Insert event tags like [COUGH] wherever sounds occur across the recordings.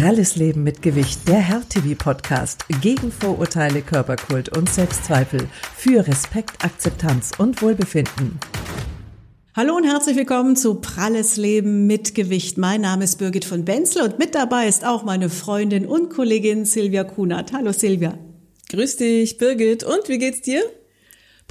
Pralles Leben mit Gewicht, der Herr-TV-Podcast gegen Vorurteile, Körperkult und Selbstzweifel für Respekt, Akzeptanz und Wohlbefinden. Hallo und herzlich willkommen zu Pralles Leben mit Gewicht. Mein Name ist Birgit von Benzel und mit dabei ist auch meine Freundin und Kollegin Silvia Kunert. Hallo Silvia. Grüß dich, Birgit. Und wie geht's dir?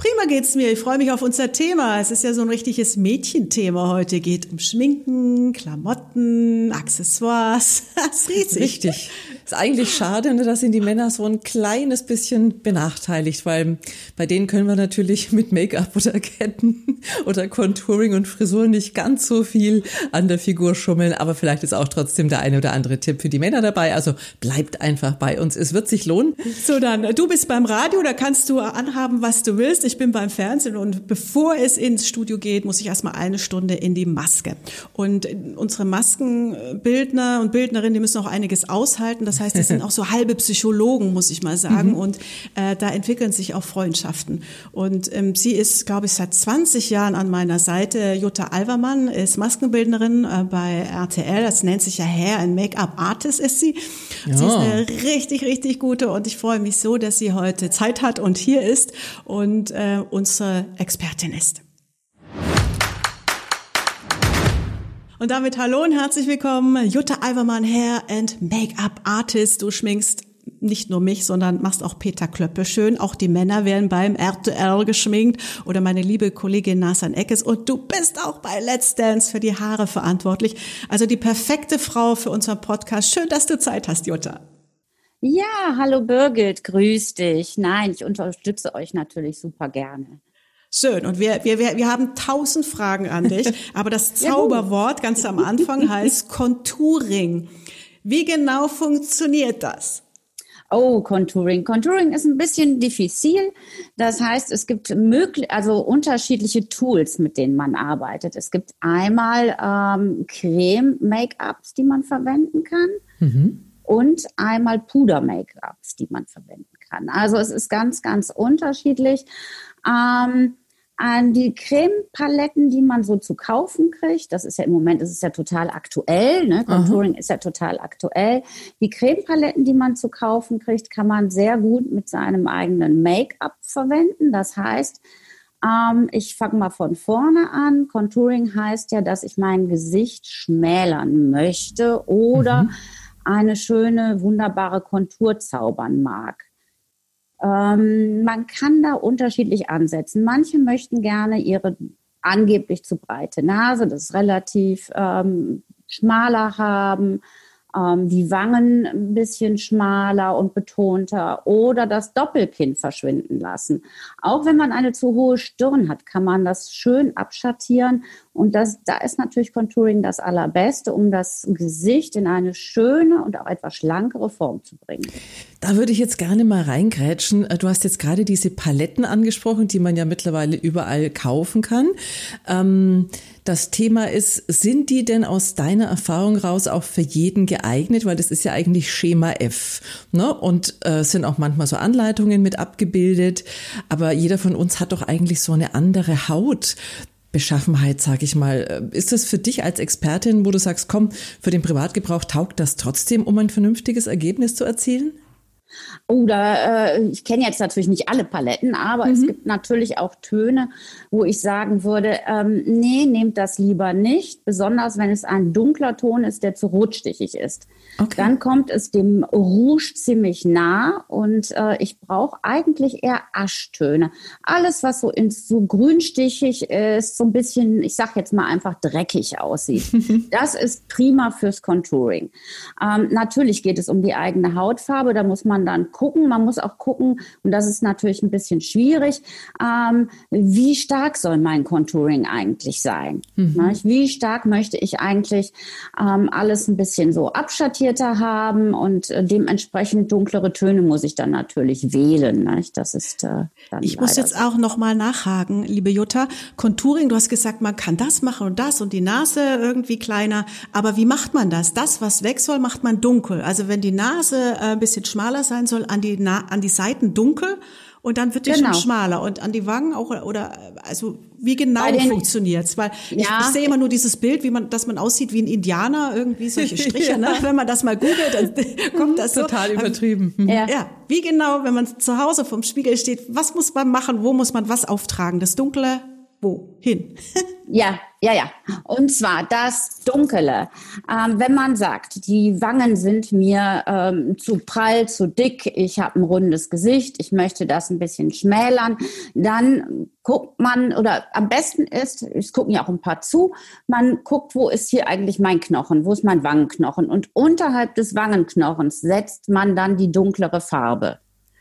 Prima geht's mir. Ich freue mich auf unser Thema. Es ist ja so ein richtiges Mädchenthema heute. Geht um Schminken, Klamotten, Accessoires. [LAUGHS] Das ist riesig. Richtig. Ist eigentlich schade, ne, dass sind die Männer so ein kleines bisschen benachteiligt, weil bei denen können wir natürlich [LAUGHS] mit Make-up oder Ketten oder Contouring und Frisur nicht ganz so viel an der Figur schummeln, aber vielleicht ist auch trotzdem der eine oder andere Tipp für die Männer dabei. Also bleibt einfach bei uns. Es wird sich lohnen. So dann, du bist beim Radio, da kannst du anhaben, was du willst. Ich bin beim Fernsehen und bevor es ins Studio geht, muss ich erstmal eine Stunde in die Maske. Und unsere Maskenbildner und Bildnerinnen, die müssen auch einiges aushalten. Das heißt, das sind auch so halbe Psychologen, muss ich mal sagen. Mhm. Und äh, da entwickeln sich auch Freundschaften. Und ähm, sie ist, glaube ich, seit 20 Jahren an meiner Seite. Jutta Alvermann ist Maskenbildnerin äh, bei RTL. Das nennt sich ja Hair and Make-up Artist ist sie. Ja. Sie ist eine richtig, richtig gute und ich freue mich so, dass sie heute Zeit hat und hier ist und äh, unsere Expertin ist. Und damit hallo und herzlich willkommen, Jutta Alvermann, Hair and Make-up Artist. Du schminkst nicht nur mich, sondern machst auch Peter Klöppe schön. Auch die Männer werden beim RTL geschminkt oder meine liebe Kollegin Nasan Eckes. Und du bist auch bei Let's Dance für die Haare verantwortlich. Also die perfekte Frau für unseren Podcast. Schön, dass du Zeit hast, Jutta. Ja, hallo Birgit, grüß dich. Nein, ich unterstütze euch natürlich super gerne. Schön. Und wir, wir, wir haben tausend Fragen an dich. [LAUGHS] Aber das Zauberwort ganz am Anfang [LAUGHS] heißt Contouring. Wie genau funktioniert das? Oh, Contouring. Contouring ist ein bisschen diffizil. Das heißt, es gibt möglich, also unterschiedliche Tools, mit denen man arbeitet. Es gibt einmal ähm, Creme-Make-ups, die man verwenden kann. Mhm. Und einmal Puder-Make-ups, die man verwenden kann. Also es ist ganz, ganz unterschiedlich. Ähm, die Cremepaletten, die man so zu kaufen kriegt. Das ist ja im Moment, das ist ja total aktuell. Ne? Contouring Aha. ist ja total aktuell. Die Cremepaletten, die man zu kaufen kriegt, kann man sehr gut mit seinem eigenen Make-up verwenden. Das heißt, ähm, ich fange mal von vorne an. Contouring heißt ja, dass ich mein Gesicht schmälern möchte oder mhm. eine schöne, wunderbare Kontur zaubern mag. Ähm, man kann da unterschiedlich ansetzen. Manche möchten gerne ihre angeblich zu breite Nase, das ist relativ ähm, schmaler haben ähm, die Wangen ein bisschen schmaler und betonter oder das Doppelkinn verschwinden lassen. Auch wenn man eine zu hohe Stirn hat, kann man das schön abschattieren. Und das, da ist natürlich Contouring das Allerbeste, um das Gesicht in eine schöne und auch etwas schlankere Form zu bringen. Da würde ich jetzt gerne mal reingrätschen. Du hast jetzt gerade diese Paletten angesprochen, die man ja mittlerweile überall kaufen kann. Ähm das Thema ist, sind die denn aus deiner Erfahrung raus auch für jeden geeignet? Weil das ist ja eigentlich Schema F. Ne? Und äh, sind auch manchmal so Anleitungen mit abgebildet. Aber jeder von uns hat doch eigentlich so eine andere Haut. Beschaffenheit, sag ich mal. Ist das für dich als Expertin, wo du sagst, komm, für den Privatgebrauch taugt das trotzdem, um ein vernünftiges Ergebnis zu erzielen? Da, äh, ich kenne jetzt natürlich nicht alle Paletten, aber mhm. es gibt natürlich auch Töne, wo ich sagen würde, ähm, nee, nehmt das lieber nicht, besonders wenn es ein dunkler Ton ist, der zu rotstichig ist. Okay. Dann kommt es dem Rouge ziemlich nah und äh, ich brauche eigentlich eher Aschtöne. Alles, was so ins so grünstichig ist, so ein bisschen, ich sag jetzt mal einfach dreckig aussieht. [LAUGHS] das ist prima fürs Contouring. Ähm, natürlich geht es um die eigene Hautfarbe, da muss man dann gucken. Man muss auch gucken, und das ist natürlich ein bisschen schwierig, ähm, wie stark soll mein Contouring eigentlich sein? Mhm. Wie stark möchte ich eigentlich ähm, alles ein bisschen so abschattieren? konzentrierter haben und äh, dementsprechend dunklere Töne muss ich dann natürlich wählen. Nicht? Das ist äh, Ich muss jetzt auch noch mal nachhaken, liebe Jutta. Contouring, du hast gesagt, man kann das machen und das und die Nase irgendwie kleiner. Aber wie macht man das? Das, was weg soll, macht man dunkel. Also wenn die Nase äh, ein bisschen schmaler sein soll, an die, Na an die Seiten dunkel Und dann wird die genau. schon schmaler. Und an die Wangen auch, oder, also wie genau funktioniert's? Weil ja. ich, ich, sehe immer nur dieses Bild, wie man, dass man aussieht wie ein Indianer, irgendwie solche Striche. [LAUGHS] ja. ne? Wenn man das mal googelt, dann [LAUGHS] kommt das Total so. übertrieben. Ja. ja. Wie genau, wenn man zu Hause vom Spiegel steht, was muss man machen? Wo muss man was auftragen? Das Dunkle, wohin? [LAUGHS] ja, ja, ja. Und zwar das Dunkle. Ähm, wenn man sagt, die Wangen sind mir ähm, zu prall, zu dick, ich habe ein rundes Gesicht, ich möchte das ein bisschen schmälern, dann guckt man, oder am besten ist, es gucken ja auch ein paar zu, man guckt, wo ist hier eigentlich mein Knochen, wo ist mein Wangenknochen. Und unterhalb des Wangenknochens setzt man dann die dunklere Farbe.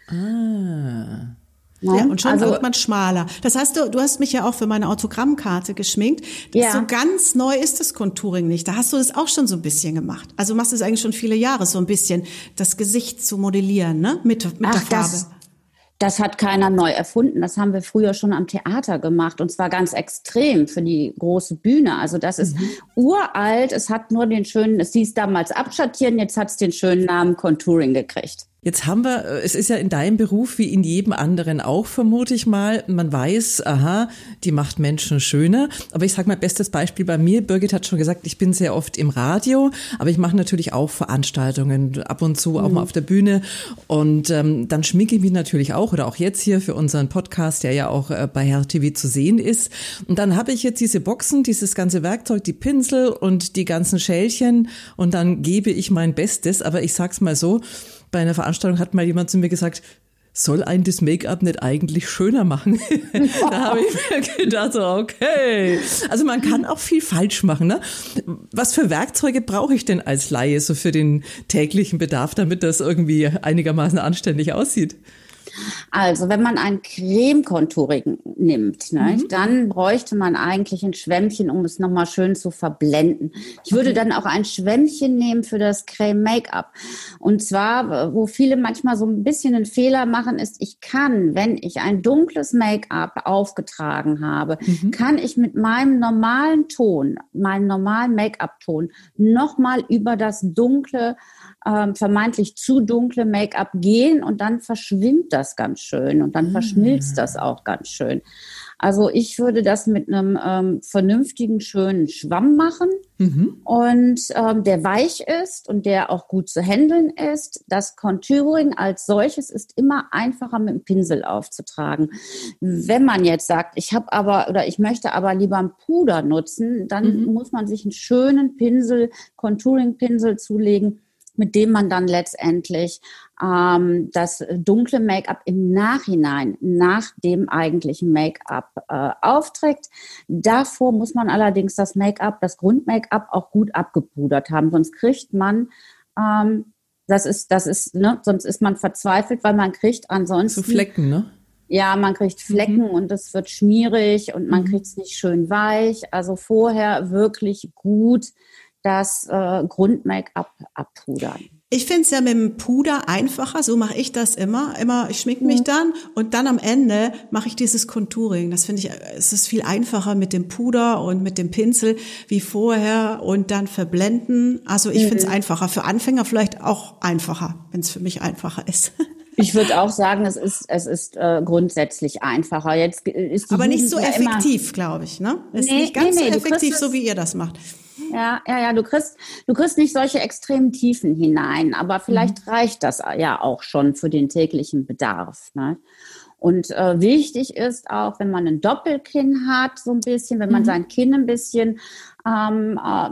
Ah. Ja, und schon also, wird man schmaler. Das heißt, du, du hast mich ja auch für meine Autogrammkarte geschminkt. Ja. So ganz neu ist das Contouring nicht. Da hast du das auch schon so ein bisschen gemacht. Also machst du es eigentlich schon viele Jahre, so ein bisschen das Gesicht zu modellieren, ne? Mit, mit Ach, der Farbe. Das, das hat keiner neu erfunden. Das haben wir früher schon am Theater gemacht und zwar ganz extrem für die große Bühne. Also das ist mhm. uralt. Es hat nur den schönen, es hieß damals Abschattieren, jetzt hat es den schönen Namen Contouring gekriegt. Jetzt haben wir, äh, es ist ja in deinem Beruf wie in jedem anderen auch, vermute ich mal. Man weiß, aha, die macht Menschen schöner. Aber ich sage mal, bestes Beispiel bei mir, Birgit hat schon gesagt, ich bin sehr oft im Radio, aber ich mache natürlich auch Veranstaltungen, ab und zu auch mhm. mal auf der Bühne. Und ähm, dann schminke ich mich natürlich auch, oder auch jetzt hier für unseren Podcast, der ja auch äh, bei Herr TV zu sehen ist. Und dann habe ich jetzt diese Boxen, dieses ganze Werkzeug, die Pinsel und die ganzen Schälchen und dann gebe ich mein Bestes. Aber ich sag's mal so, bei einer Veranstaltung hat mal jemand zu mir gesagt, soll ein das Make-up nicht eigentlich schöner machen? [LAUGHS] da habe ich mir gedacht, okay. Also man kann auch viel falsch machen. Ne? Was für Werkzeuge brauche ich denn als Laie so für den täglichen Bedarf, damit das irgendwie einigermaßen anständig aussieht? Also, wenn man ein Creme-Contouring nimmt, ne, mhm. dann bräuchte man eigentlich ein Schwämmchen, um es nochmal schön zu verblenden. Ich würde dann auch ein Schwämmchen nehmen für das Creme-Make-up. Und zwar, wo viele manchmal so ein bisschen einen Fehler machen, ist, ich kann, wenn ich ein dunkles Make-up aufgetragen habe, mhm. kann ich mit meinem normalen Ton, meinem normalen Make-up-Ton, nochmal über das dunkle ähm, vermeintlich zu dunkle Make-up gehen und dann verschwimmt das ganz schön und dann mhm. verschmilzt das auch ganz schön. Also ich würde das mit einem ähm, vernünftigen, schönen Schwamm machen mhm. und ähm, der weich ist und der auch gut zu handeln ist. Das Contouring als solches ist immer einfacher mit dem Pinsel aufzutragen. Wenn man jetzt sagt, ich habe aber oder ich möchte aber lieber einen Puder nutzen, dann mhm. muss man sich einen schönen Pinsel, Contouring-Pinsel zulegen mit dem man dann letztendlich ähm, das dunkle Make-up im Nachhinein nach dem eigentlichen Make-up äh, aufträgt. Davor muss man allerdings das Make-up, das Grund-Make-up auch gut abgepudert haben, sonst kriegt man ähm, das ist, das ist, ne, sonst ist man verzweifelt, weil man kriegt ansonsten. So Flecken, ne? Ja, man kriegt Flecken mhm. und es wird schmierig und man mhm. kriegt es nicht schön weich. Also vorher wirklich gut das äh, Grund-Make-up abpudern. Ich finde es ja mit dem Puder einfacher, so mache ich das immer. Immer, ich schminke mich mhm. dann und dann am Ende mache ich dieses Contouring. Das finde ich, es ist viel einfacher mit dem Puder und mit dem Pinsel wie vorher und dann verblenden. Also ich mhm. finde es einfacher. Für Anfänger vielleicht auch einfacher, wenn es für mich einfacher ist. [LAUGHS] Ich würde auch sagen, es ist, es ist äh, grundsätzlich einfacher. Jetzt ist Aber nicht so effektiv, glaube ich, ne? Ist nee, nicht ganz nee, nee, so effektiv, so wie ihr das macht. Ja, ja, ja, du kriegst, du kriegst nicht solche extremen Tiefen hinein, aber vielleicht mhm. reicht das ja auch schon für den täglichen Bedarf. Ne? Und äh, wichtig ist auch, wenn man ein Doppelkinn hat, so ein bisschen, wenn man mhm. sein Kinn ein bisschen ähm, äh,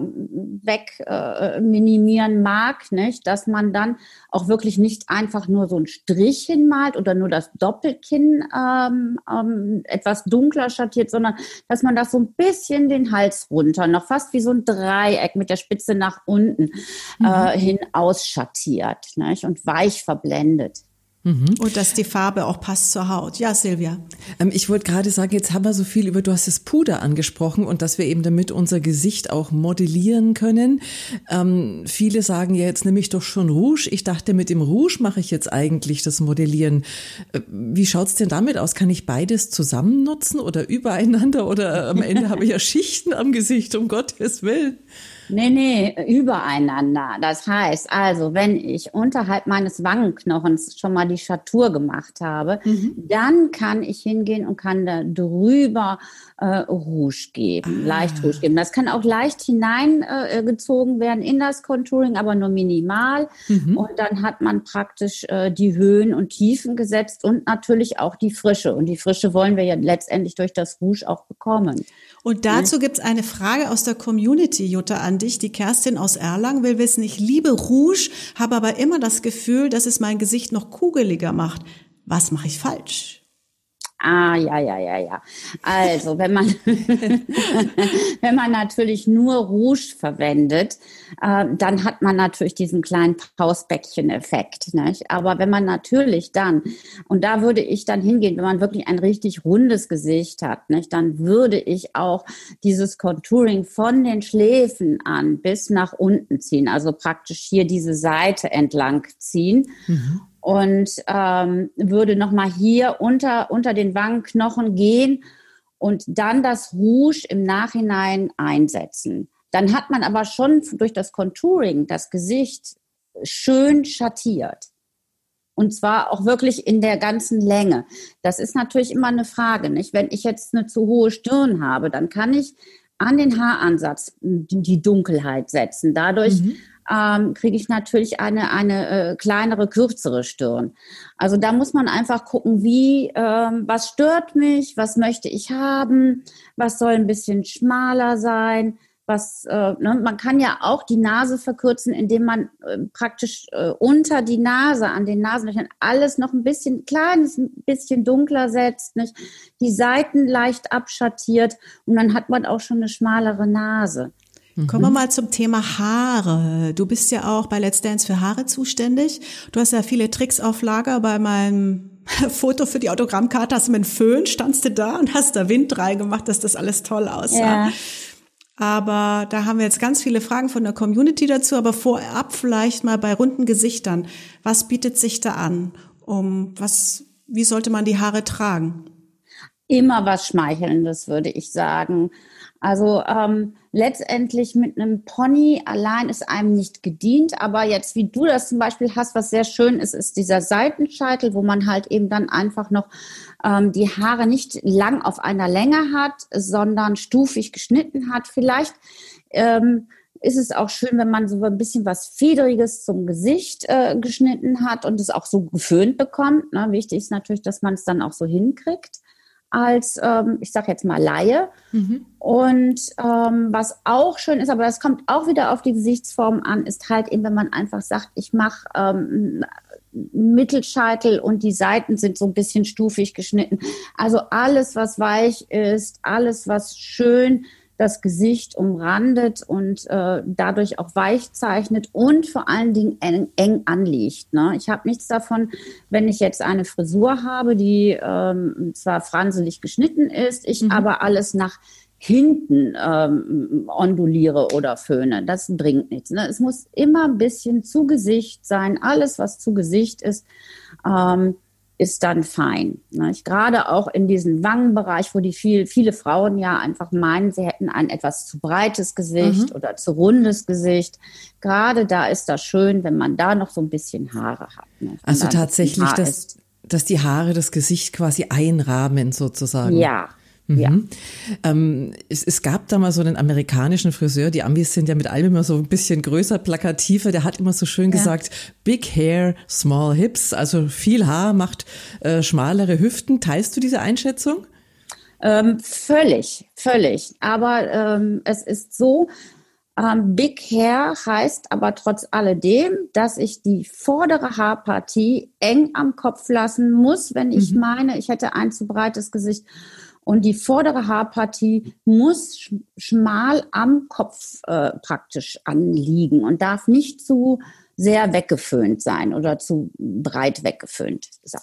weg äh, minimieren mag, nicht, dass man dann auch wirklich nicht einfach nur so einen Strich hinmalt oder nur das Doppelkinn ähm, ähm, etwas dunkler schattiert, sondern dass man das so ein bisschen den Hals runter, noch fast wie so ein Dreieck mit der Spitze nach unten mhm. äh, hin ausschattiert nicht, und weich verblendet. Mhm. Und dass die Farbe auch passt zur Haut. Ja, Silvia. Ähm, ich wollte gerade sagen, jetzt haben wir so viel über, du hast das Puder angesprochen und dass wir eben damit unser Gesicht auch modellieren können. Ähm, viele sagen ja, jetzt nehme ich doch schon Rouge. Ich dachte, mit dem Rouge mache ich jetzt eigentlich das Modellieren. Äh, wie schaut's denn damit aus? Kann ich beides zusammen nutzen oder übereinander oder am Ende habe ich ja Schichten am Gesicht, um Gottes Willen? Nee, nee, übereinander. Das heißt also, wenn ich unterhalb meines Wangenknochens schon mal die Schatur gemacht habe, mhm. dann kann ich hingehen und kann da drüber äh, Rouge geben, ah. leicht Rouge geben. Das kann auch leicht hineingezogen äh, werden in das Contouring, aber nur minimal. Mhm. Und dann hat man praktisch äh, die Höhen und Tiefen gesetzt und natürlich auch die Frische. Und die Frische wollen wir ja letztendlich durch das Rouge auch bekommen. Und dazu gibt es eine Frage aus der Community, Jutta, an dich. Die Kerstin aus Erlangen will wissen, ich liebe Rouge, habe aber immer das Gefühl, dass es mein Gesicht noch kugeliger macht. Was mache ich falsch? Ah, ja, ja, ja, ja. Also, wenn man, [LAUGHS] wenn man natürlich nur Rouge verwendet, äh, dann hat man natürlich diesen kleinen Pausbäckchen-Effekt. Aber wenn man natürlich dann, und da würde ich dann hingehen, wenn man wirklich ein richtig rundes Gesicht hat, nicht? dann würde ich auch dieses Contouring von den Schläfen an bis nach unten ziehen, also praktisch hier diese Seite entlang ziehen. Mhm und ähm, würde nochmal hier unter, unter den Wangenknochen gehen und dann das Rouge im Nachhinein einsetzen. Dann hat man aber schon durch das Contouring das Gesicht schön schattiert. Und zwar auch wirklich in der ganzen Länge. Das ist natürlich immer eine Frage, nicht? Wenn ich jetzt eine zu hohe Stirn habe, dann kann ich an den Haaransatz die Dunkelheit setzen. Dadurch mhm ähm, kriege ich natürlich eine, eine äh, kleinere, kürzere Stirn. Also da muss man einfach gucken, wie, ähm, was stört mich, was möchte ich haben, was soll ein bisschen schmaler sein. Was, äh, ne, man kann ja auch die Nase verkürzen, indem man äh, praktisch äh, unter die Nase, an den Nasenlöchern alles noch ein bisschen kleines, ein bisschen dunkler setzt, nicht? die Seiten leicht abschattiert und dann hat man auch schon eine schmalere Nase. Mhm. Kommen wir mal zum Thema Haare. Du bist ja auch bei Let's Dance für Haare zuständig. Du hast ja viele Tricks auf Lager. Bei meinem [LAUGHS] Foto für die Autogrammkarte hast du mit einem Föhn, standst du da und hast da Wind reingemacht, dass das alles toll aussah. Ja. Aber da haben wir jetzt ganz viele Fragen von der Community dazu. Aber vorab vielleicht mal bei runden Gesichtern. Was bietet sich da an? Um was, wie sollte man die Haare tragen? Immer was Schmeichelndes, würde ich sagen. Also ähm, letztendlich mit einem Pony allein ist einem nicht gedient, aber jetzt wie du das zum Beispiel hast, was sehr schön ist, ist dieser Seitenscheitel, wo man halt eben dann einfach noch ähm, die Haare nicht lang auf einer Länge hat, sondern stufig geschnitten hat. Vielleicht ähm, ist es auch schön, wenn man so ein bisschen was Federiges zum Gesicht äh, geschnitten hat und es auch so geföhnt bekommt. Ne? Wichtig ist natürlich, dass man es dann auch so hinkriegt als, ähm, ich sage jetzt mal Laie. Mhm. Und ähm, was auch schön ist, aber das kommt auch wieder auf die Gesichtsform an, ist halt eben, wenn man einfach sagt, ich mache ähm, Mittelscheitel und die Seiten sind so ein bisschen stufig geschnitten. Also alles, was weich ist, alles, was schön das Gesicht umrandet und äh, dadurch auch weich zeichnet und vor allen Dingen eng, eng anliegt. Ne? Ich habe nichts davon, wenn ich jetzt eine Frisur habe, die ähm, zwar franselig geschnitten ist, ich mhm. aber alles nach hinten ähm, onduliere oder föhne. Das bringt nichts. Ne? Es muss immer ein bisschen zu Gesicht sein. Alles, was zu Gesicht ist, ähm, ist dann fein. Ne? Gerade auch in diesem Wangenbereich, wo die viel, viele Frauen ja einfach meinen, sie hätten ein etwas zu breites Gesicht mhm. oder zu rundes Gesicht. Gerade da ist das schön, wenn man da noch so ein bisschen Haare hat. Ne? Also tatsächlich, dass, dass die Haare das Gesicht quasi einrahmen sozusagen. Ja, ja. Mhm. Ähm, es, es, gab da mal so einen amerikanischen Friseur, die Amis sind ja mit allem immer so ein bisschen größer, plakativer, der hat immer so schön ja. gesagt, Big Hair, Small Hips, also viel Haar macht äh, schmalere Hüften. Teilst du diese Einschätzung? Ähm, völlig, völlig. Aber ähm, es ist so, ähm, Big Hair heißt aber trotz alledem, dass ich die vordere Haarpartie eng am Kopf lassen muss, wenn ich mhm. meine, ich hätte ein zu breites Gesicht und die vordere Haarpartie muss schmal am Kopf äh, praktisch anliegen und darf nicht zu sehr weggeföhnt sein oder zu breit weggeföhnt sein.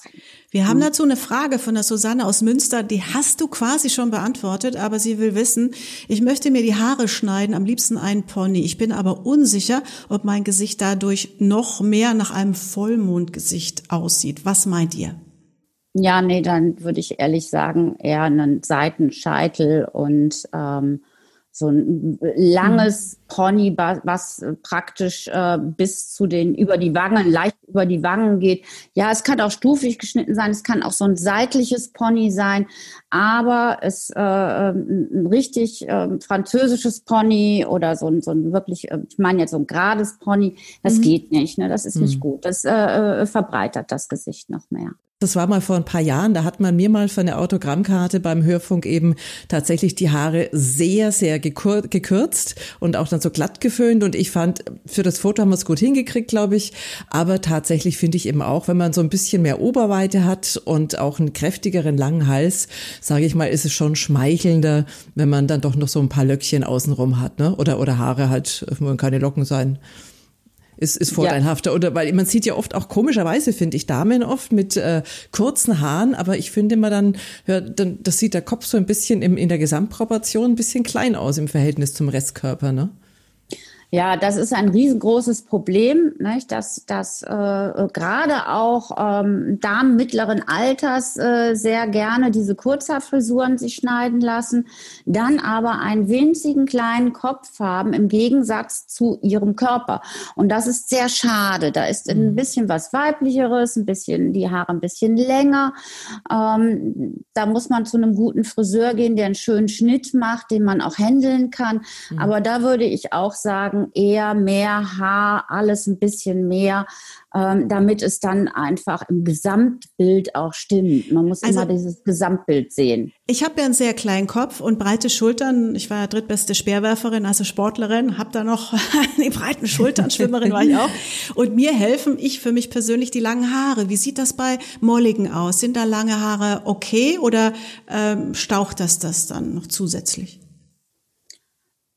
Wir haben dazu eine Frage von der Susanne aus Münster, die hast du quasi schon beantwortet, aber sie will wissen, ich möchte mir die Haare schneiden, am liebsten einen Pony. Ich bin aber unsicher, ob mein Gesicht dadurch noch mehr nach einem Vollmondgesicht aussieht. Was meint ihr? Ja, nee, dann würde ich ehrlich sagen, eher einen Seitenscheitel und ähm, so ein langes mhm. Pony, was praktisch äh, bis zu den, über die Wangen, leicht über die Wangen geht. Ja, es kann auch stufig geschnitten sein, es kann auch so ein seitliches Pony sein, aber es äh, ähm, ein richtig äh, französisches Pony oder so ein, so ein wirklich, äh, ich meine jetzt so ein gerades Pony, das mhm. geht nicht, ne? das ist mhm. nicht gut. Das äh, äh, verbreitert das Gesicht noch mehr. Das war mal vor ein paar Jahren, da hat man mir mal für eine Autogrammkarte beim Hörfunk eben tatsächlich die Haare sehr, sehr gekürzt und auch dann so glatt geföhnt. Und ich fand, für das Foto haben wir es gut hingekriegt, glaube ich. Aber tatsächlich finde ich eben auch, wenn man so ein bisschen mehr Oberweite hat und auch einen kräftigeren langen Hals, sage ich mal, ist es schon schmeichelnder, wenn man dann doch noch so ein paar Löckchen außenrum hat, ne? Oder, oder Haare halt, wollen keine Locken sein ist, ist vorteilhafter. Ja. Oder weil man sieht ja oft auch komischerweise, finde ich, Damen oft mit äh, kurzen Haaren, aber ich finde immer dann, ja, dann, das sieht der Kopf so ein bisschen im, in der Gesamtproportion ein bisschen klein aus im Verhältnis zum Restkörper, ne? Ja, das ist ein riesengroßes Problem, nicht? dass, dass äh, gerade auch ähm, Damen mittleren Alters äh, sehr gerne diese Kurzhaarfrisuren sich schneiden lassen, dann aber einen winzigen kleinen Kopf haben im Gegensatz zu ihrem Körper. Und das ist sehr schade. Da ist ein mhm. bisschen was weiblicheres, ein bisschen die Haare ein bisschen länger. Ähm, da muss man zu einem guten Friseur gehen, der einen schönen Schnitt macht, den man auch händeln kann. Mhm. Aber da würde ich auch sagen, sagen, eher mehr Haar, alles ein bisschen mehr, ähm, damit es dann einfach im Gesamtbild auch stimmt. Man muss also, immer dieses Gesamtbild sehen. Ich habe ja einen sehr kleinen Kopf und breite Schultern. Ich war ja drittbeste Speerwerferin, also Sportlerin, habe da noch [LAUGHS] die breiten Schultern, Schwimmerin war ich auch. Und mir helfen, ich für mich persönlich, die langen Haare. Wie sieht das bei Molligen aus? Sind da lange Haare okay oder ähm, staucht das das dann noch zusätzlich?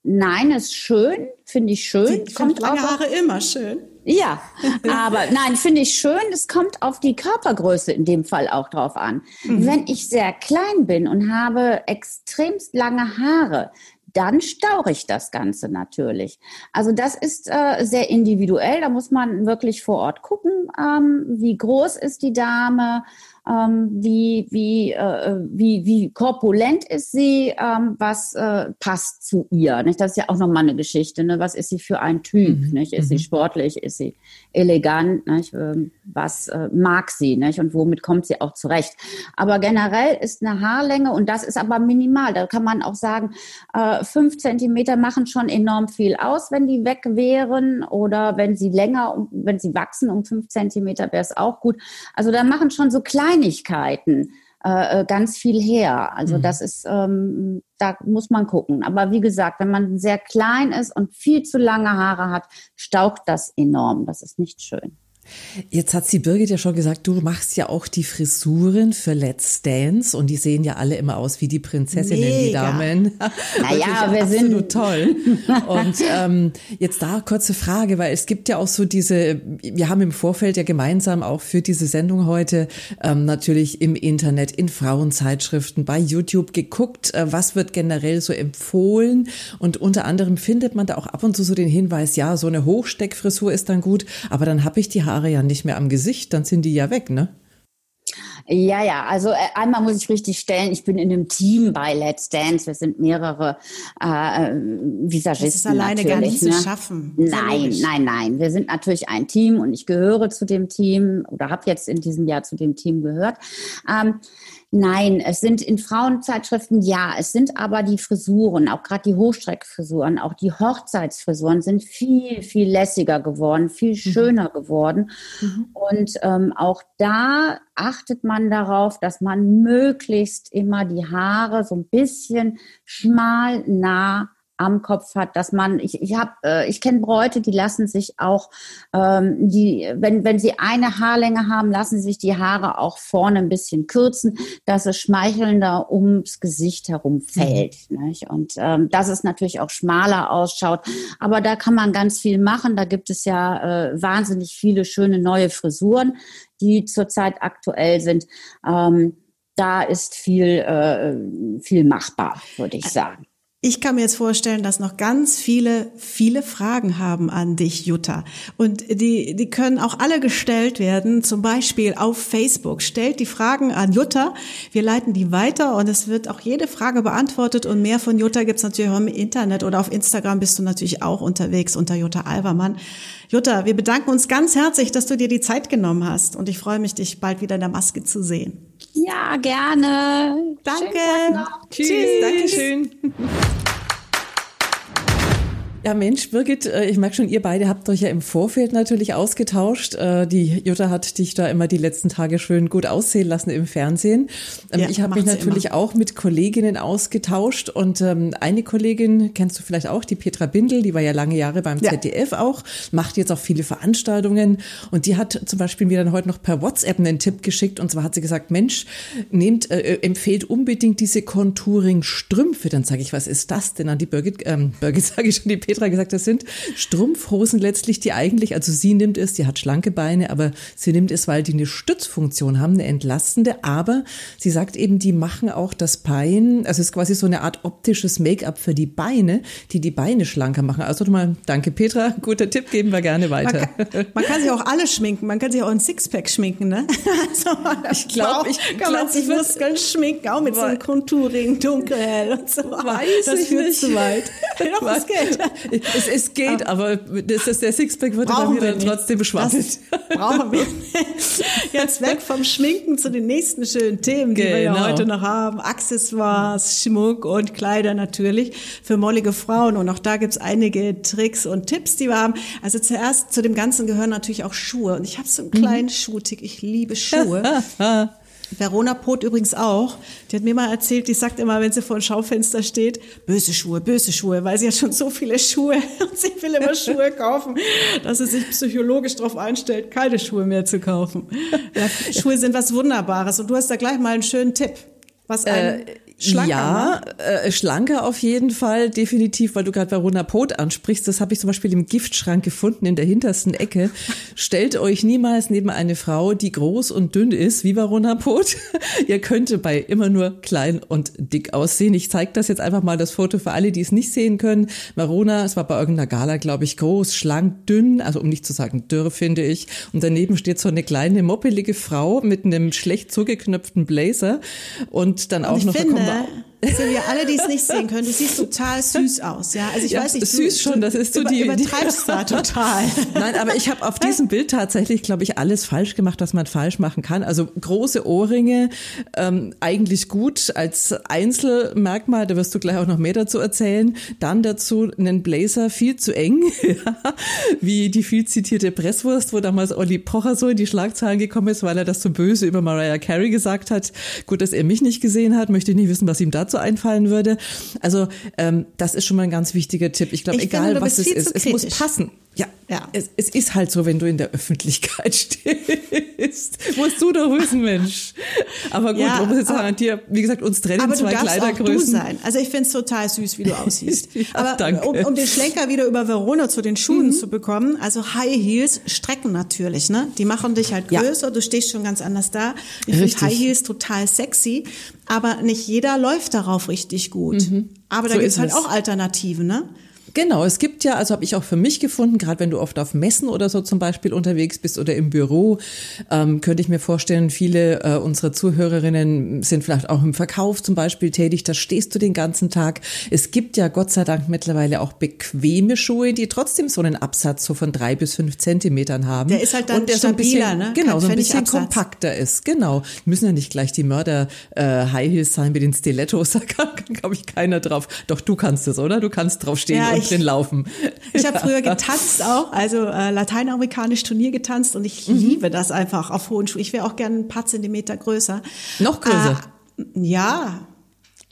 Nein, ist schön, finde ich schön. Sie kommt lange Haare immer schön. Ja, aber nein, finde ich schön. Es kommt auf die Körpergröße in dem Fall auch drauf an. Mhm. Wenn ich sehr klein bin und habe extremst lange Haare, dann staure ich das Ganze natürlich. Also das ist äh, sehr individuell. Da muss man wirklich vor Ort gucken, ähm, wie groß ist die Dame, wie, wie, äh, wie, wie korpulent ist sie, ähm, was äh, passt zu ihr. Nicht? Das ist ja auch nochmal eine Geschichte. Ne? Was ist sie für ein Typ? Mhm. Nicht? Ist mhm. sie sportlich? Ist sie elegant? Nicht? Ähm, was äh, mag sie? Nicht? Und womit kommt sie auch zurecht? Aber generell ist eine Haarlänge, und das ist aber minimal, da kann man auch sagen, fünf Zentimeter machen schon enorm viel aus, wenn die weg wären. Oder wenn sie länger, wenn sie wachsen um fünf Zentimeter, wäre es auch gut. Also da machen schon so kleine Kleinigkeiten äh, äh, ganz viel her. Also mhm. das ist, ähm, da muss man gucken. Aber wie gesagt, wenn man sehr klein ist und viel zu lange Haare hat, staucht das enorm. Das ist nicht schön. Jetzt hat sie Birgit ja schon gesagt, du machst ja auch die Frisuren für Let's Dance und die sehen ja alle immer aus wie die Prinzessinnen, Mega. die Damen. [LAUGHS] Naja, wir sind toll. Und ähm, jetzt da kurze Frage, weil es gibt ja auch so diese, wir haben im Vorfeld ja gemeinsam auch für diese Sendung heute ähm, natürlich im Internet, in Frauenzeitschriften, bei YouTube geguckt, äh, was wird generell so empfohlen und unter anderem findet man da auch ab und zu so den Hinweis, ja, so eine Hochsteckfrisur ist dann gut, aber dann habe ich die Haare ja nicht mehr am Gesicht, dann sind die ja weg, ne? Ja, ja, also äh, einmal muss ich richtig stellen, ich bin in einem Team bei Let's Dance. Wir sind mehrere äh, Visagisten. Das ist alleine gar nicht ne? zu schaffen. Nein, nein, nein. Wir sind natürlich ein Team und ich gehöre zu dem Team oder habe jetzt in diesem Jahr zu dem Team gehört. Ähm, Nein, es sind in Frauenzeitschriften ja, es sind aber die Frisuren, auch gerade die Hochstreckfrisuren, auch die Hochzeitsfrisuren sind viel, viel lässiger geworden, viel mhm. schöner mhm. geworden. Mhm. Und ähm, auch da achtet man darauf, dass man möglichst immer die Haare so ein bisschen schmal nah am Kopf hat, dass man, ich, ich habe, äh, ich kenne Bräute, die lassen sich auch, ähm, die, wenn, wenn sie eine Haarlänge haben, lassen sie sich die Haare auch vorne ein bisschen kürzen, dass es schmeichelnder ums Gesicht herum fällt. Mhm. Nicht? Und ähm, dass es natürlich auch schmaler ausschaut. Aber da kann man ganz viel machen. Da gibt es ja äh, wahnsinnig viele schöne neue Frisuren, die zurzeit aktuell sind. Ähm, da ist viel, äh, viel machbar, würde ich sagen. Ich kann mir jetzt vorstellen, dass noch ganz viele, viele Fragen haben an dich, Jutta. Und die, die können auch alle gestellt werden, zum Beispiel auf Facebook. Stellt die Fragen an Jutta. Wir leiten die weiter und es wird auch jede Frage beantwortet. Und mehr von Jutta gibt's natürlich auch im Internet oder auf Instagram bist du natürlich auch unterwegs unter Jutta Albermann. Jutta, wir bedanken uns ganz herzlich, dass du dir die Zeit genommen hast. Und ich freue mich, dich bald wieder in der Maske zu sehen. Ja, gerne. Danke. Tschüss. Tschüss. Dankeschön. Ja, Mensch, Birgit, äh, ich merke schon, ihr beide habt euch ja im Vorfeld natürlich ausgetauscht. Äh, die Jutta hat dich da immer die letzten Tage schön gut aussehen lassen im Fernsehen. Ähm, ja, ich habe mich natürlich immer. auch mit Kolleginnen ausgetauscht und ähm, eine Kollegin kennst du vielleicht auch, die Petra Bindel, die war ja lange Jahre beim ja. ZDF auch, macht jetzt auch viele Veranstaltungen und die hat zum Beispiel mir dann heute noch per WhatsApp einen Tipp geschickt und zwar hat sie gesagt, Mensch, nehmt, äh, empfehlt unbedingt diese Contouring-Strümpfe. Dann sage ich, was ist das denn an die Birgit, ähm, Birgit [LAUGHS] sage ich schon, die Petra gesagt, das sind Strumpfhosen letztlich, die eigentlich, also sie nimmt es, die hat schlanke Beine, aber sie nimmt es, weil die eine Stützfunktion haben, eine entlastende, aber sie sagt eben, die machen auch das Bein, also es ist quasi so eine Art optisches Make-up für die Beine, die die Beine schlanker machen. Also mal, danke Petra, [LAUGHS] guter Tipp, geben wir gerne weiter. Man kann, man kann sich auch alle schminken, man kann sich auch ein Sixpack schminken, ne? [LAUGHS] Also, ich glaube, ich kann glaub, man sich Muskeln schminken, auch mit so einem Contouring, dunkelhell und so. Weiß das ich führt nicht. zu weit. [LAUGHS] Doch, es geht. Es, es geht, ah. aber das, das, der Sixpack wird bei mir dann trotzdem beschwappelt. Brauchen wir. [LAUGHS] Jetzt weg vom Schminken zu den nächsten schönen Themen, die genau. wir ja genau. heute noch haben. Accessoires, Schmuck und Kleider natürlich für mollige Frauen. Und auch da gibt's einige Tricks und Tipps, die wir haben. Also zuerst zu dem Ganzen gehören natürlich auch Schuhe. Und ich habe so einen kleinen mhm. Schuhtick. Ich liebe Schuhe. [LAUGHS] Verona Pot übrigens auch. Die hat mir mal erzählt, die sagt immer, wenn sie vor dem Schaufenster steht, böse Schuhe, böse Schuhe, weil sie hat schon so viele Schuhe [LAUGHS] und sie will immer Schuhe kaufen, dass sie sich psychologisch darauf einstellt, keine Schuhe mehr zu kaufen. Ja, Schuhe sind was Wunderbares und du hast da gleich mal einen schönen Tipp. Was ein äh, Schlanker, ja, ne? äh, schlanker auf jeden Fall, definitiv, weil du gerade Verona Pot ansprichst. Das habe ich zum Beispiel im Giftschrank gefunden, in der hintersten Ecke. [LAUGHS] Stellt euch niemals neben eine Frau, die groß und dünn ist, wie Verona Pot. [LAUGHS] Ihr könnte bei immer nur klein und dick aussehen. Ich zeige das jetzt einfach mal, das Foto für alle, die es nicht sehen können. Verona, es war bei irgendeiner Gala, glaube ich, groß, schlank, dünn, also um nicht zu sagen dürr, finde ich. Und daneben steht so eine kleine, moppelige Frau mit einem schlecht zugeknöpften Blazer und dann auch noch... Finde, Yeah. Silvia, alle, die es nicht sehen können, du siehst total süß aus, ja. Also ich ja, weiß nicht, süß du, schon, das ist so über, die übertreibst da total. Nein, aber ich habe auf diesem Bild tatsächlich, glaube ich, alles falsch gemacht, was man falsch machen kann. Also große Ohrringe, ähm, eigentlich gut als Einzelmerkmal. Da wirst du gleich auch noch mehr dazu erzählen. Dann dazu einen Blazer viel zu eng, [LAUGHS] wie die viel zitierte Presswurst, wo damals Olli Pocher so in die Schlagzeilen gekommen ist, weil er das so böse über Mariah Carey gesagt hat. Gut, dass er mich nicht gesehen hat, möchte ich nicht wissen, was ihm dazu einfallen würde. Also ähm, das ist schon mal ein ganz wichtiger Tipp. Ich glaube, egal finde, was es ist, es muss passen. Ja, ja. Es, es ist halt so, wenn du in der Öffentlichkeit [LAUGHS] stehst. Musst du doch wissen, Mensch. Aber gut, ja, muss jetzt sagen, dir, wie gesagt, uns trennen aber zwei du Kleidergrößen. Auch du sein. Also ich finde es total süß, wie du aussiehst. [LAUGHS] ja, aber danke. Um, um den Schlenker wieder über Verona zu den Schuhen mhm. zu bekommen, also High Heels strecken natürlich, ne? Die machen dich halt größer, ja. du stehst schon ganz anders da. Ich finde High Heels total sexy, aber nicht jeder läuft darauf richtig gut. Mhm. Aber da so gibt's halt auch Alternativen, ne? Genau, es gibt ja, also habe ich auch für mich gefunden, gerade wenn du oft auf Messen oder so zum Beispiel unterwegs bist oder im Büro, ähm, könnte ich mir vorstellen, viele äh, unserer Zuhörerinnen sind vielleicht auch im Verkauf zum Beispiel tätig, da stehst du den ganzen Tag. Es gibt ja Gott sei Dank mittlerweile auch bequeme Schuhe, die trotzdem so einen Absatz so von drei bis fünf Zentimetern haben. Der ist halt dann und der stabiler, so ein bisschen, ne? Genau, Kein so ein bisschen Absatz. kompakter ist. Genau, müssen ja nicht gleich die Mörder äh, High Heels sein mit den Stilettos, [LAUGHS] da kann, glaube ich, keiner drauf. Doch du kannst es, oder? Du kannst drauf stehen. Ja, drin laufen. Ich habe früher getanzt auch, also äh, lateinamerikanisch Turnier getanzt und ich mhm. liebe das einfach auf hohen Schuhen. Ich wäre auch gerne ein paar Zentimeter größer. Noch größer? Äh, ja.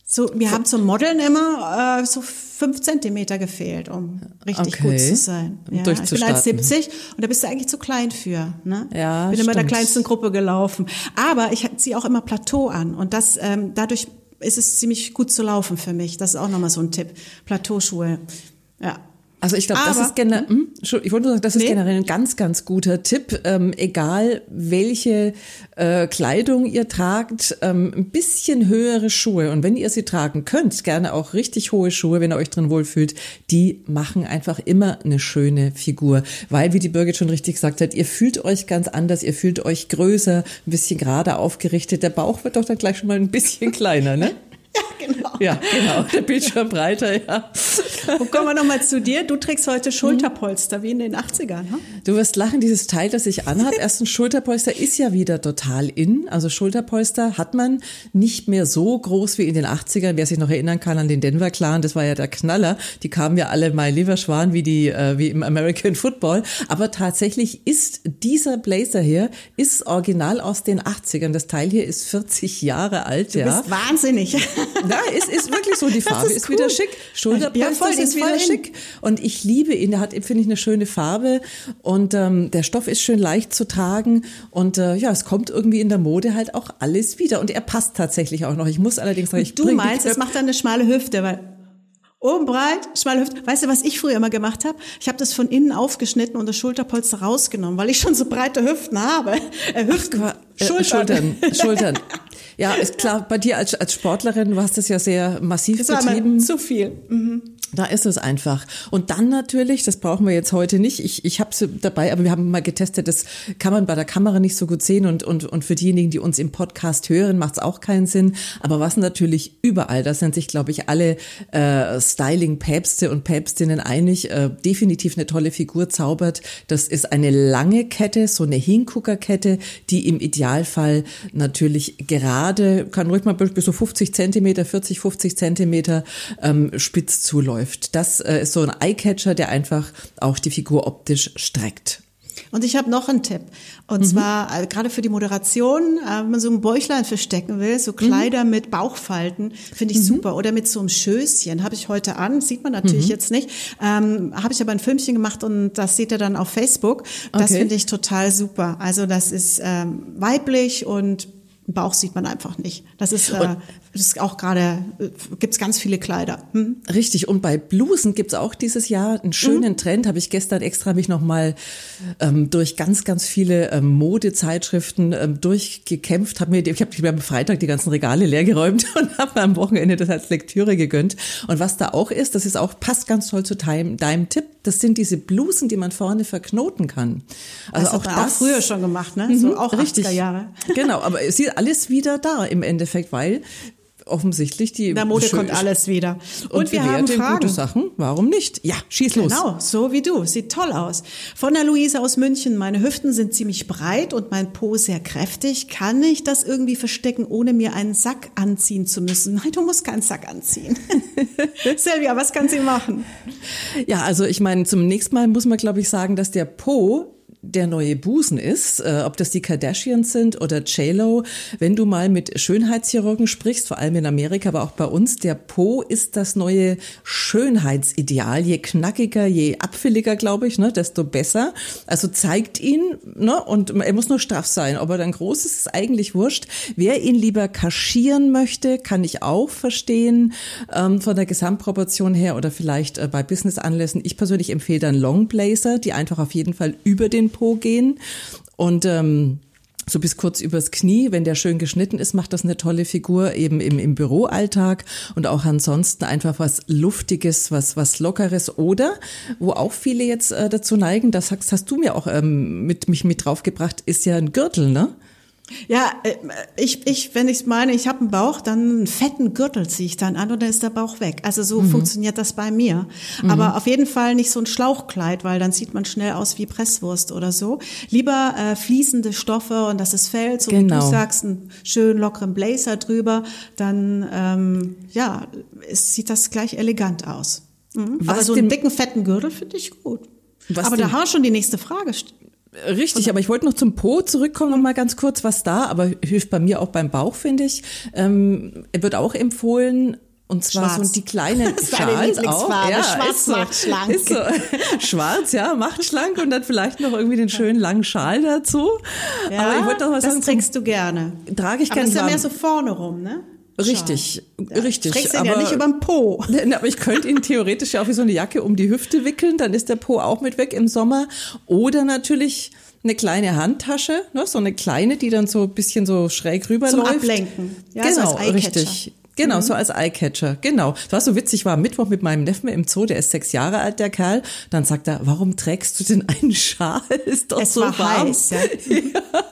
So, wir so. haben zum Modeln immer äh, so fünf Zentimeter gefehlt, um richtig okay. gut zu sein. Ja, ich bin als 70 und da bist du eigentlich zu klein für. Ne? Ja, bin stimmt. immer in der kleinsten Gruppe gelaufen. Aber ich ziehe auch immer Plateau an und das ähm, dadurch ist es ziemlich gut zu laufen für mich. Das ist auch nochmal so ein Tipp. Plateauschuhe. Ja. Also ich glaube, das ist generell, hm? ich wollte nur sagen, das ist nee. generell ein ganz, ganz guter Tipp. Ähm, egal welche äh, Kleidung ihr tragt, ähm, ein bisschen höhere Schuhe und wenn ihr sie tragen könnt, gerne auch richtig hohe Schuhe, wenn ihr euch drin wohlfühlt, die machen einfach immer eine schöne Figur. Weil, wie die Birgit schon richtig gesagt hat, ihr fühlt euch ganz anders, ihr fühlt euch größer, ein bisschen gerade aufgerichtet. Der Bauch wird doch dann gleich schon mal ein bisschen [LAUGHS] kleiner, ne? [LAUGHS] Ja, genau. Der Bildschirm breiter, ja. Und kommen wir nochmal zu dir. Du trägst heute Schulterpolster, wie in den 80ern. Hm? Du wirst lachen, dieses Teil, das ich anhabe. Erstens, Schulterpolster ist ja wieder total in. Also Schulterpolster hat man nicht mehr so groß wie in den 80ern. Wer sich noch erinnern kann an den Denver Clan, das war ja der Knaller. Die kamen ja alle mal Leverschwan wie die, äh, wie im American Football. Aber tatsächlich ist dieser Blazer hier, ist original aus den 80ern. Das Teil hier ist 40 Jahre alt, du ja. bist wahnsinnig. Ja, ist, ist wirklich so. Die Farbe ist, ist, wieder schick. Schulterpolster ja, ist wieder schick. Und ich liebe ihn. Der hat, finde ich, eine schöne Farbe. Und ähm, der Stoff ist schön leicht zu tragen. Und äh, ja, es kommt irgendwie in der Mode halt auch alles wieder. Und er passt tatsächlich auch noch. Ich muss allerdings sagen, ich Du meinst, es macht dann eine schmale Hüfte, weil Oben breit, schmale Hüfte. Weißt du, was ich früher immer gemacht habe? Ich habe das von innen aufgeschnitten und das Schulterpolster rausgenommen, weil ich schon so breite Hüften habe. [LAUGHS] Hüften, Ach, äh, Schultern. Schultern, [LAUGHS] Schultern. Ja, ist klar, bei dir als, als Sportlerin, du hast das ja sehr massiv das betrieben. War zu viel. Mhm. Da ist es einfach. Und dann natürlich, das brauchen wir jetzt heute nicht. Ich, ich habe es dabei, aber wir haben mal getestet, das kann man bei der Kamera nicht so gut sehen und, und, und für diejenigen, die uns im Podcast hören, macht es auch keinen Sinn. Aber was natürlich überall, da sind sich, glaube ich, alle äh, Styling-Päpste und Päpstinnen einig, äh, definitiv eine tolle Figur zaubert. Das ist eine lange Kette, so eine Hinguckerkette, die im Idealfall natürlich gerade, kann ruhig mal bis so 50 Zentimeter, 40, 50 Zentimeter ähm, spitz zuläuft läuft. Das äh, ist so ein Eyecatcher, der einfach auch die Figur optisch streckt. Und ich habe noch einen Tipp. Und mhm. zwar äh, gerade für die Moderation, äh, wenn man so ein Bäuchlein verstecken will, so Kleider mhm. mit Bauchfalten, finde ich mhm. super. Oder mit so einem Schößchen, habe ich heute an, sieht man natürlich mhm. jetzt nicht. Ähm, habe ich aber ein Filmchen gemacht und das seht ihr dann auf Facebook. Das okay. finde ich total super. Also das ist ähm, weiblich und Bauch sieht man einfach nicht. Das ist, äh, das ist auch gerade, äh, gibt es ganz viele Kleider. Hm? Richtig, und bei Blusen gibt es auch dieses Jahr einen schönen mhm. Trend, habe ich gestern extra mich nochmal ähm, durch ganz, ganz viele ähm, Modezeitschriften ähm, durchgekämpft, habe mir, ich habe am Freitag die ganzen Regale leergeräumt [LAUGHS] und habe mir am Wochenende das als Lektüre gegönnt. Und was da auch ist, das ist auch, passt ganz toll zu deinem, deinem Tipp, das sind diese Blusen, die man vorne verknoten kann. Also das auch das auch früher schon gemacht, ne? So mhm, auch richtig. 80er Jahre. Genau, aber ist alles wieder da im Endeffekt, weil offensichtlich die. Der Mode kommt alles wieder. Und, und wir haben Fragen. gute Sachen. Warum nicht? Ja, schieß los. Genau, so wie du. Sieht toll aus. Von der Luise aus München. Meine Hüften sind ziemlich breit und mein Po sehr kräftig. Kann ich das irgendwie verstecken, ohne mir einen Sack anziehen zu müssen? Nein, du musst keinen Sack anziehen. [LAUGHS] Silvia, was kann sie machen? Ja, also ich meine, zum nächsten Mal muss man, glaube ich, sagen, dass der Po der neue Busen ist, äh, ob das die Kardashians sind oder J-Lo. Wenn du mal mit Schönheitschirurgen sprichst, vor allem in Amerika, aber auch bei uns, der Po ist das neue Schönheitsideal. Je knackiger, je abfälliger, glaube ich, ne, desto besser. Also zeigt ihn, ne, und er muss nur straff sein. Ob er dann groß ist, ist eigentlich wurscht. Wer ihn lieber kaschieren möchte, kann ich auch verstehen, ähm, von der Gesamtproportion her oder vielleicht äh, bei Business-Anlässen. Ich persönlich empfehle dann Long Blazer, die einfach auf jeden Fall über den Po gehen. Und ähm, so bis kurz übers Knie. Wenn der schön geschnitten ist, macht das eine tolle Figur eben im, im Büroalltag und auch ansonsten einfach was Luftiges, was, was Lockeres oder wo auch viele jetzt äh, dazu neigen, das hast, hast du mir auch ähm, mit, mich mit draufgebracht, ist ja ein Gürtel, ne? Ja, äh, ich, ich wenn ich meine, ich habe einen Bauch, dann einen fetten Gürtel ziehe ich dann an und dann ist der Bauch weg. Also so mhm. funktioniert das bei mir. Mhm. Aber auf jeden Fall nicht so ein Schlauchkleid, weil dann sieht man schnell aus wie Presswurst oder so. Lieber äh, fließende Stoffe und das ist Feld, so genau. wie du genau. sagst, einen schön lockeren Blazer drüber, dann ähm, ja, es sieht das gleich elegant aus. Mhm. Aber so einen dicken, fetten Gürtel finde ich gut. Was aber da haben wir schon die nächste Frage Richtig, aber ich wollte noch zum Po zurückkommen, noch mal ganz kurz, was da, aber hilft bei mir auch beim Bauch, finde ich. Ähm, wird auch empfohlen, und zwar Schwarz. so die kleinen [LAUGHS] Schals auch. Ja, Schwarz so, macht schlank. Ist so. [LAUGHS] Schwarz, ja, macht schlank und dann vielleicht noch irgendwie den schönen langen Schal dazu. Ja, aber ich wollte noch was das sagen. Das trägst du gerne. Trage ich gerne. Das ist ja mehr so vorne rum, ne? Richtig, Ja, richtig. Trägst ihn ja nicht über den Po. [LAUGHS] Ne, Aber ich könnte ihn theoretisch ja auch wie so eine Jacke um die Hüfte wickeln, dann ist der Po auch mit weg im Sommer. Oder natürlich eine kleine Handtasche, ne, so eine kleine, die dann so ein bisschen so schräg rüberläuft. Ablenken. Ja, so genau, Eyecatcher. richtig. Genau, so als Eyecatcher, genau. Das war so witzig, ich war am Mittwoch mit meinem Neffen im Zoo, der ist sechs Jahre alt, der Kerl. Dann sagt er, warum trägst du denn einen Schal? [LAUGHS] Ist doch Es so war warm. heiß, ja. [LAUGHS] ja.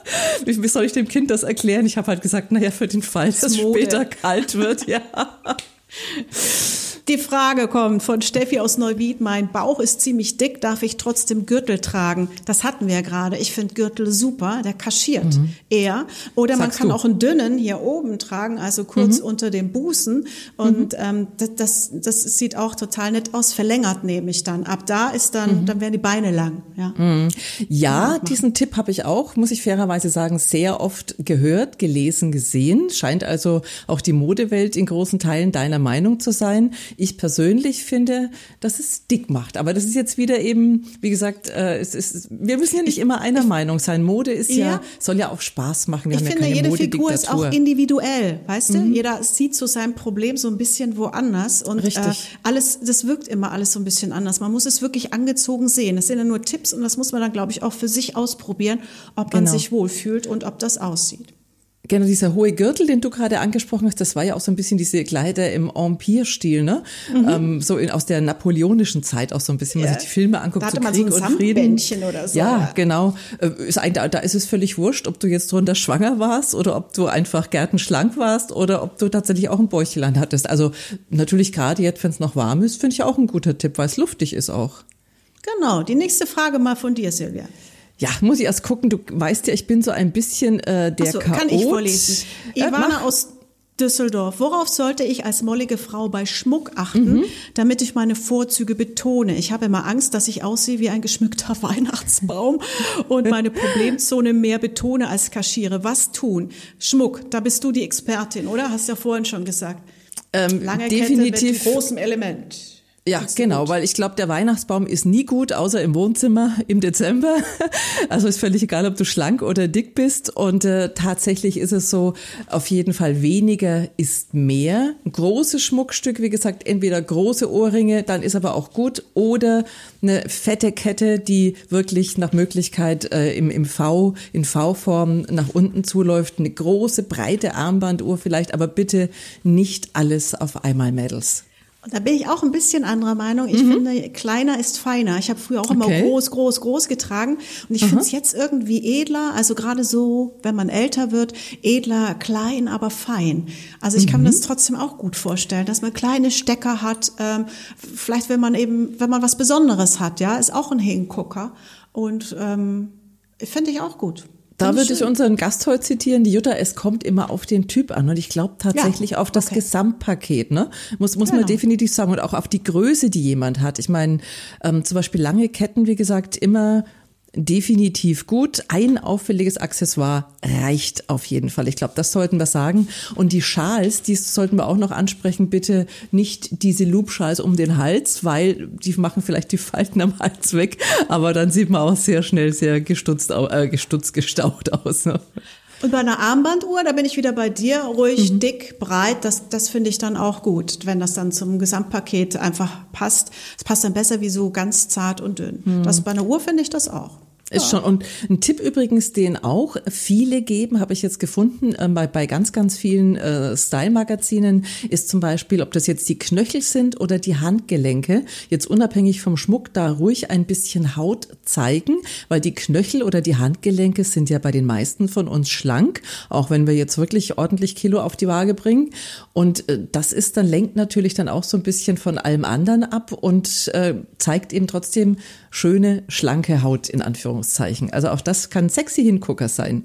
Wie soll ich dem Kind das erklären? Ich habe halt gesagt, naja, für den Fall, dass es später kalt wird, [LAUGHS] ja. Die Frage kommt von Steffi aus Neuwied. Mein Bauch ist ziemlich dick, darf ich trotzdem Gürtel tragen? Das hatten wir ja gerade. Ich finde Gürtel super, der kaschiert eher. Oder man Mhm. Sagst kann du. auch einen dünnen hier oben tragen, also kurz unter dem Busen. Und ähm, das, das, das sieht auch total nett aus, verlängert nehme ich dann. Ab da ist dann, dann werden die Beine lang. Ja. Ja, diesen Tipp habe ich auch, muss ich fairerweise sagen, sehr oft gehört, gelesen, gesehen. Scheint also auch die Modewelt in großen Teilen deiner Meinung zu sein. Ich persönlich finde, dass es dick macht. Aber das ist jetzt wieder eben, wie gesagt, äh, es ist, wir müssen ja nicht immer einer Meinung sein. Mode ist ja, Ja. soll ja auch Spaß machen. Wir Ich finde, ja jede Figur ist auch individuell, weißt du? Jeder sieht so sein Problem so ein bisschen woanders und Richtig. Äh, alles, das wirkt immer alles so ein bisschen anders. Man muss es wirklich angezogen sehen. Das sind ja nur Tipps und das muss man dann, glaube ich, auch für sich ausprobieren, ob man Genau. sich wohlfühlt und ob das aussieht. Genau, dieser hohe Gürtel, den du gerade angesprochen hast, das war ja auch so ein bisschen diese Kleider im Empire-Stil, ne? Mhm. Ähm, so in, aus der napoleonischen Zeit auch so ein bisschen, wenn man sich die Filme anguckt, Da hatte so man so Krieg ein und Frieden. Oder so, Ja, ja. genau. Äh, Ist eigentlich, da- da ist es völlig wurscht, ob du jetzt drunter schwanger warst oder ob du einfach gärtenschlank warst oder ob du tatsächlich auch ein Bäuchlein hattest. Also natürlich gerade jetzt, wenn es noch warm ist, finde ich auch ein guter Tipp, weil es luftig ist auch. Genau. Die nächste Frage mal von dir, Silvia. Ja, muss ich erst gucken. Du weißt ja, ich bin so ein bisschen äh, der so, Chaot. kann ich vorlesen. Äh, Ivana mach. aus Düsseldorf. Worauf sollte ich als mollige Frau bei Schmuck achten, damit ich meine Vorzüge betone? Ich habe immer Angst, dass ich aussehe wie ein geschmückter [LAUGHS] Weihnachtsbaum und [LAUGHS] meine Problemzone mehr betone als kaschiere. Was tun? Schmuck, da bist du die Expertin, oder? Hast ja vorhin schon gesagt. Ähm, Lange definitiv. Kette mit großem Element. Ja, genau, gut? weil ich glaube, der Weihnachtsbaum ist nie gut, außer im Wohnzimmer im Dezember. [LAUGHS] Also ist völlig egal, ob du schlank oder dick bist. Und äh, tatsächlich ist es so, auf jeden Fall weniger ist mehr. Ein großes Schmuckstück, wie gesagt, entweder große Ohrringe, dann ist aber auch gut, oder eine fette Kette, die wirklich nach Möglichkeit äh, im, im V, in V-Form nach unten zuläuft. Eine große, breite Armbanduhr vielleicht, aber bitte nicht alles auf einmal, Mädels. Da bin ich auch ein bisschen anderer Meinung. Ich finde, kleiner ist feiner. Ich habe früher auch immer Okay. groß, groß, groß getragen. Und ich finde es jetzt irgendwie edler, also gerade so, wenn man älter wird, edler, klein, aber fein. Also ich kann mir das trotzdem auch gut vorstellen, dass man kleine Stecker hat. Ähm, vielleicht, wenn man eben, wenn man was Besonderes hat, ja, ist auch ein Hingucker. Und ähm, finde ich auch gut. Da würde ich unseren Gast heute zitieren, die Jutta, es kommt immer auf den Typ an und ich glaube tatsächlich Ja, auf das okay. Gesamtpaket, ne? Muss, muss man Genau. definitiv sagen und auch auf die Größe, die jemand hat. Ich meine, ähm, zum Beispiel lange Ketten, wie gesagt, immer definitiv gut. Ein auffälliges Accessoire reicht auf jeden Fall. Ich glaube, das sollten wir sagen. Und die Schals, die sollten wir auch noch ansprechen. Bitte nicht diese Loop-Schals um den Hals, weil die machen vielleicht die Falten am Hals weg. Aber dann sieht man auch sehr schnell sehr gestutzt, äh, gestutzt gestaut aus. Ne? Und bei einer Armbanduhr, da bin ich wieder bei dir, ruhig, Mhm. dick, breit, das, das finde ich dann auch gut, wenn das dann zum Gesamtpaket einfach passt. Es passt dann besser wie so ganz zart und dünn. Mhm. Das bei einer Uhr finde ich das auch. Ist schon. Und ein Tipp übrigens, den auch viele geben, habe ich jetzt gefunden, äh, bei, bei ganz, ganz vielen äh, Style-Magazinen, ist zum Beispiel, ob das jetzt die Knöchel sind oder die Handgelenke, jetzt unabhängig vom Schmuck, da ruhig ein bisschen Haut zeigen, weil die Knöchel oder die Handgelenke sind ja bei den meisten von uns schlank, auch wenn wir jetzt wirklich ordentlich Kilo auf die Waage bringen. Und äh, das ist dann, lenkt natürlich dann auch so ein bisschen von allem anderen ab und äh, zeigt eben trotzdem schöne, schlanke Haut in Anführungszeichen. Also auch das kann sexy Hingucker sein.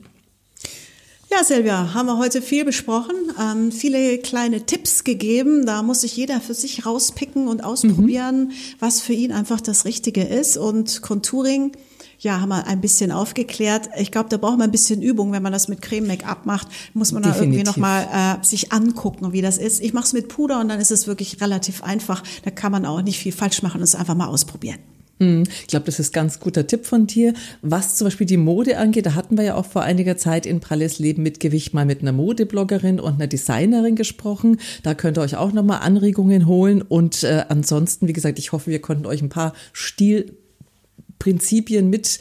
Ja, Silvia, haben wir heute viel besprochen, ähm, viele kleine Tipps gegeben. Da muss sich jeder für sich rauspicken und ausprobieren, was für ihn einfach das Richtige ist. Und Contouring, ja, haben wir ein bisschen aufgeklärt. Ich glaube, da braucht man ein bisschen Übung, wenn man das mit Creme-Make-up macht, muss man da irgendwie Definitiv. nochmal äh, sich angucken, wie das ist. Ich mache es mit Puder und dann ist es wirklich relativ einfach. Da kann man auch nicht viel falsch machen und es einfach mal ausprobieren. Hm, ich glaube, das ist ein ganz guter Tipp von dir. Was zum Beispiel die Mode angeht, da hatten wir ja auch vor einiger Zeit in Pralles Leben mit Gewicht mal mit einer Modebloggerin und einer Designerin gesprochen. Da könnt ihr euch auch nochmal Anregungen holen. Und äh, ansonsten, wie gesagt, ich hoffe, wir konnten euch ein paar Stilprinzipien mit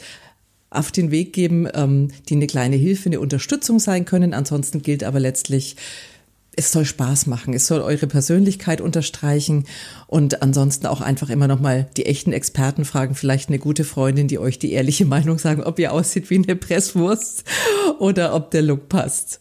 auf den Weg geben, ähm, die eine kleine Hilfe, eine Unterstützung sein können. Ansonsten gilt aber letztlich, es soll Spaß machen, es soll eure Persönlichkeit unterstreichen und ansonsten auch einfach immer noch mal die echten Experten fragen, vielleicht eine gute Freundin, die euch die ehrliche Meinung sagen, ob ihr aussieht wie eine Presswurst oder ob der Look passt.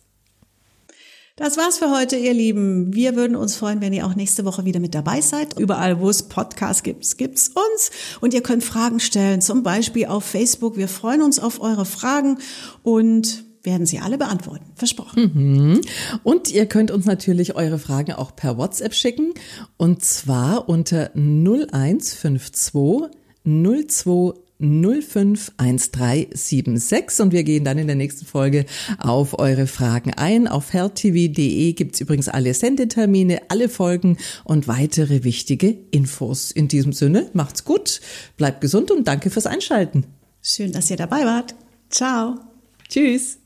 Das war's für heute, ihr Lieben. Wir würden uns freuen, wenn ihr auch nächste Woche wieder mit dabei seid. Überall, wo es Podcasts gibt, gibt's uns. Und ihr könnt Fragen stellen, zum Beispiel auf Facebook. Wir freuen uns auf eure Fragen und werden sie alle beantworten. Versprochen. Mhm. Und ihr könnt uns natürlich eure Fragen auch per WhatsApp schicken. Und zwar unter 0152 02 051376 und wir gehen dann in der nächsten Folge auf eure Fragen ein. Auf healthtv.de gibt's übrigens alle Sendetermine, alle Folgen und weitere wichtige Infos. In diesem Sinne, macht's gut, bleibt gesund und danke fürs Einschalten. Schön, dass ihr dabei wart. Ciao. Tschüss.